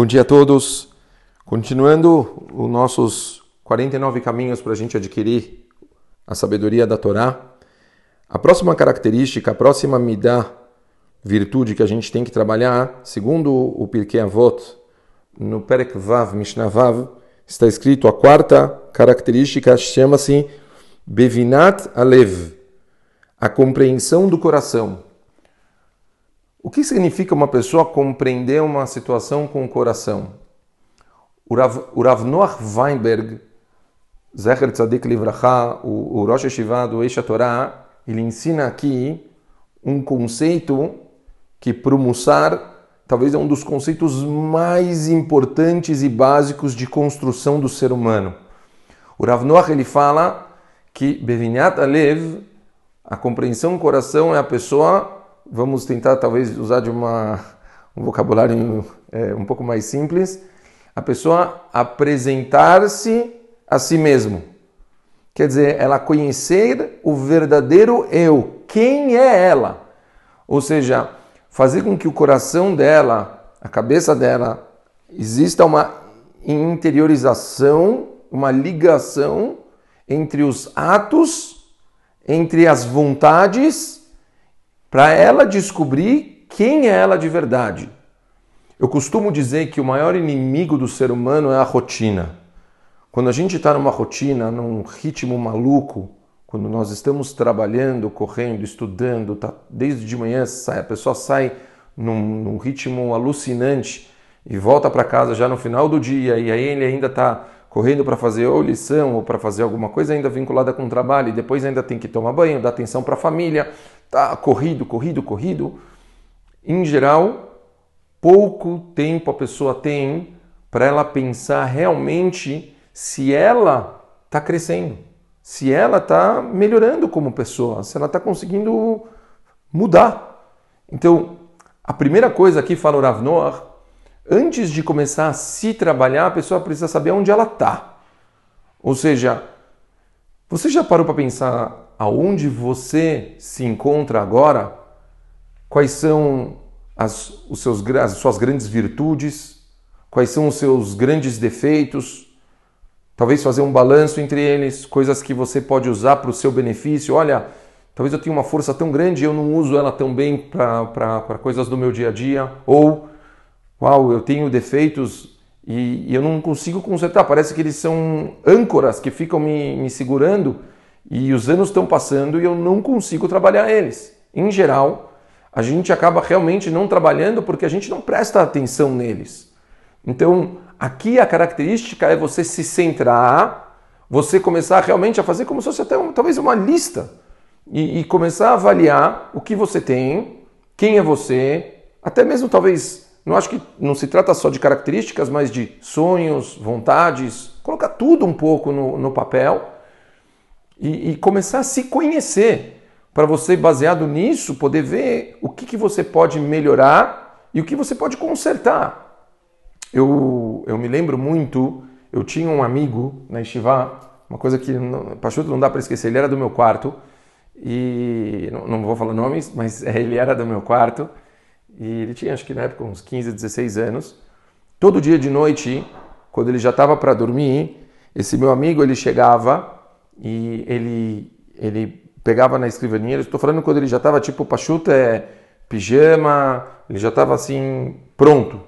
Bom dia a todos. Continuando os nossos 49 caminhos para a gente adquirir a sabedoria da Torá, a próxima característica, a próxima midá, virtude que a gente tem que trabalhar, segundo o Pirkei Avot, no Perek Vav, Mishnah Vav, está escrito a quarta característica chama-se Bevinat Alev, a compreensão do coração. O que significa uma pessoa compreender uma situação com o coração? O Rav, o Rav Noach Weinberg, Zecher Tzadik Livracha, o, o Rosh Hashivah do Eish Torah, ele ensina aqui um conceito que para o Mussar talvez é um dos conceitos mais importantes e básicos de construção do ser humano. O Rav Noach ele fala que Bevinat Alev, a compreensão do coração é a pessoa vamos tentar talvez usar de uma, um vocabulário é, um pouco mais simples, a pessoa apresentar-se a si mesmo. Quer dizer, ela conhecer o verdadeiro eu, quem é ela. Ou seja, fazer com que o coração dela, a cabeça dela, exista uma interiorização, uma ligação entre os atos, entre as vontades para ela descobrir quem é ela de verdade. Eu costumo dizer que o maior inimigo do ser humano é a rotina. Quando a gente está numa rotina, num ritmo maluco, quando nós estamos trabalhando, correndo, estudando, tá, desde de manhã sai, a pessoa sai num, num ritmo alucinante e volta para casa já no final do dia e aí ele ainda está correndo para fazer ou lição ou para fazer alguma coisa ainda vinculada com o trabalho e depois ainda tem que tomar banho, dar atenção para a família, tá corrido, corrido, corrido. Em geral, pouco tempo a pessoa tem para ela pensar realmente se ela está crescendo, se ela está melhorando como pessoa, se ela está conseguindo mudar. Então, a primeira coisa aqui fala o Rav Noah, antes de começar a se trabalhar, a pessoa precisa saber onde ela está. Ou seja, você já parou para pensar aonde você se encontra agora? Quais são as, os seus, as suas grandes virtudes? Quais são os seus grandes defeitos? Talvez fazer um balanço entre eles, coisas que você pode usar para o seu benefício. Olha, talvez eu tenha uma força tão grande e eu não uso ela tão bem para coisas do meu dia a dia. Ou uau, eu tenho defeitos e, e eu não consigo consertar. Parece que eles são âncoras que ficam me, me segurando e os anos estão passando e eu não consigo trabalhar eles. Em geral, a gente acaba realmente não trabalhando porque a gente não presta atenção neles. Então, aqui a característica é você se centrar, você começar realmente a fazer como se fosse até um, talvez uma lista e, e começar a avaliar o que você tem, quem é você, até mesmo talvez não acho que não se trata só de características, mas de sonhos, vontades, colocar tudo um pouco no, no papel e, e, começar a se conhecer, para você, baseado nisso, poder ver o que, que você pode melhorar e o que você pode consertar. Eu, eu me lembro muito, eu tinha um amigo na Estivá, uma coisa que Pachuto não dá para esquecer, ele era do meu quarto, e não, não vou falar nomes, mas ele era do meu quarto, e ele tinha, acho que na época, uns 15, 16 anos. Todo dia de noite, quando ele já estava para dormir, esse meu amigo ele chegava e ele, ele pegava na escrivaninha. Estou falando quando ele já estava tipo pachuta, é pijama, ele já estava assim pronto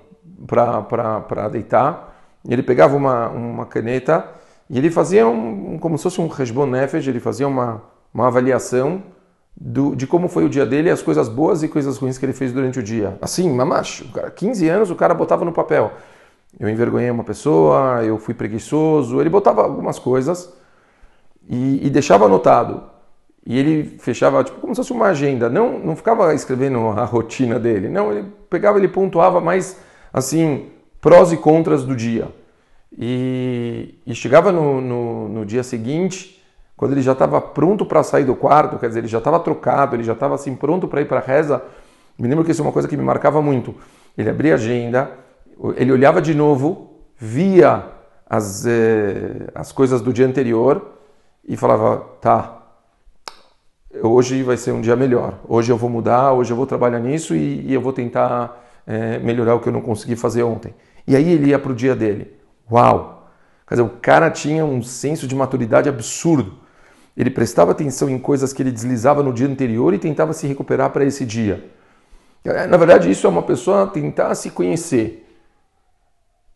para deitar. Ele pegava uma, uma caneta e ele fazia um, como se fosse um resbon nefesh, ele fazia uma, uma avaliação do, de como foi o dia dele, as coisas boas e coisas ruins que ele fez durante o dia. Assim, mamacho, 15 anos o cara botava no papel. Eu envergonhei uma pessoa, eu fui preguiçoso, ele botava algumas coisas e, e deixava anotado. E ele fechava tipo como se fosse uma agenda, não, não ficava escrevendo a rotina dele, não, ele pegava, ele pontuava mais assim, prós e contras do dia. E, e chegava no, no, no dia seguinte, quando ele já estava pronto para sair do quarto, quer dizer, ele já estava trocado, ele já estava assim pronto para ir para a reza. Me lembro que isso é uma coisa que me marcava muito. Ele abria a agenda, ele olhava de novo, via as, eh, as coisas do dia anterior e falava: tá, hoje vai ser um dia melhor, hoje eu vou mudar, hoje eu vou trabalhar nisso e, e eu vou tentar eh, melhorar o que eu não consegui fazer ontem. E aí ele ia para o dia dele. Uau! Quer dizer, o cara tinha um senso de maturidade absurdo. Ele prestava atenção em coisas que ele deslizava no dia anterior e tentava se recuperar para esse dia. É, na verdade, isso é uma pessoa tentar se conhecer.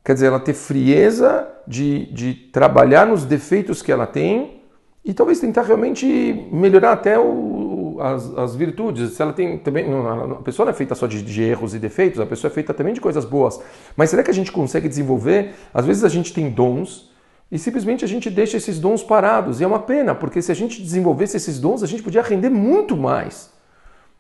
Quer dizer, ela ter frieza de, de trabalhar nos defeitos que ela tem e talvez tentar realmente melhorar até o, as, as, virtudes. Se ela tem também, a pessoa não é feita só de, de, erros e defeitos, a pessoa é feita também de coisas boas. Mas será que a gente consegue desenvolver? Às vezes a gente tem dons e simplesmente a gente deixa esses dons parados. E é uma pena, porque se a gente desenvolvesse esses dons, a gente podia render muito mais.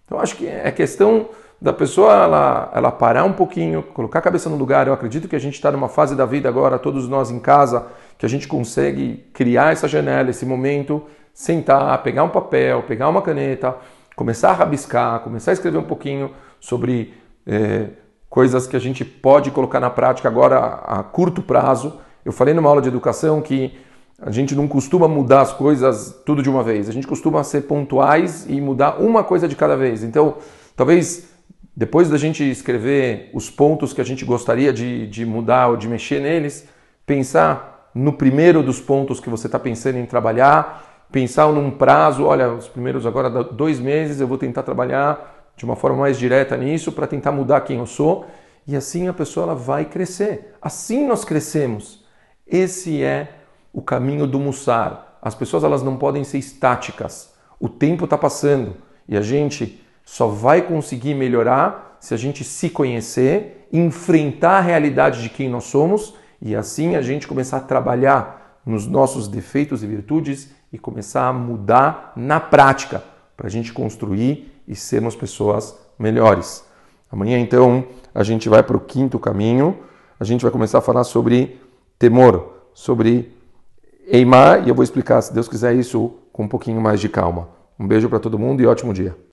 Então acho que é questão da pessoa ela, ela parar um pouquinho, colocar a cabeça no lugar. Eu acredito que a gente está numa fase da vida agora, todos nós em casa, que a gente consegue criar essa janela, esse momento, sentar, pegar um papel, pegar uma caneta, começar a rabiscar, começar a escrever um pouquinho sobre é, coisas que a gente pode colocar na prática agora a curto prazo eu falei numa aula de educação que a gente não costuma mudar as coisas tudo de uma vez. A gente costuma ser pontuais e mudar uma coisa de cada vez. Então, talvez depois da gente escrever os pontos que a gente gostaria de, de mudar ou de mexer neles, pensar no primeiro dos pontos que você está pensando em trabalhar, pensar num prazo, olha, os primeiros agora dois meses eu vou tentar trabalhar de uma forma mais direta nisso para tentar mudar quem eu sou e assim a pessoa ela vai crescer. Assim nós crescemos. Esse é o caminho do Mussar. As pessoas elas não podem ser estáticas. O tempo está passando e a gente só vai conseguir melhorar se a gente se conhecer, enfrentar a realidade de quem nós somos e assim a gente começar a trabalhar nos nossos defeitos e virtudes e começar a mudar na prática para a gente construir e sermos pessoas melhores. Amanhã então a gente vai para o quinto caminho. A gente vai começar a falar sobre temor, sobre Eimar, e eu vou explicar, se Deus quiser, isso com um pouquinho mais de calma. Um beijo para todo mundo e ótimo dia.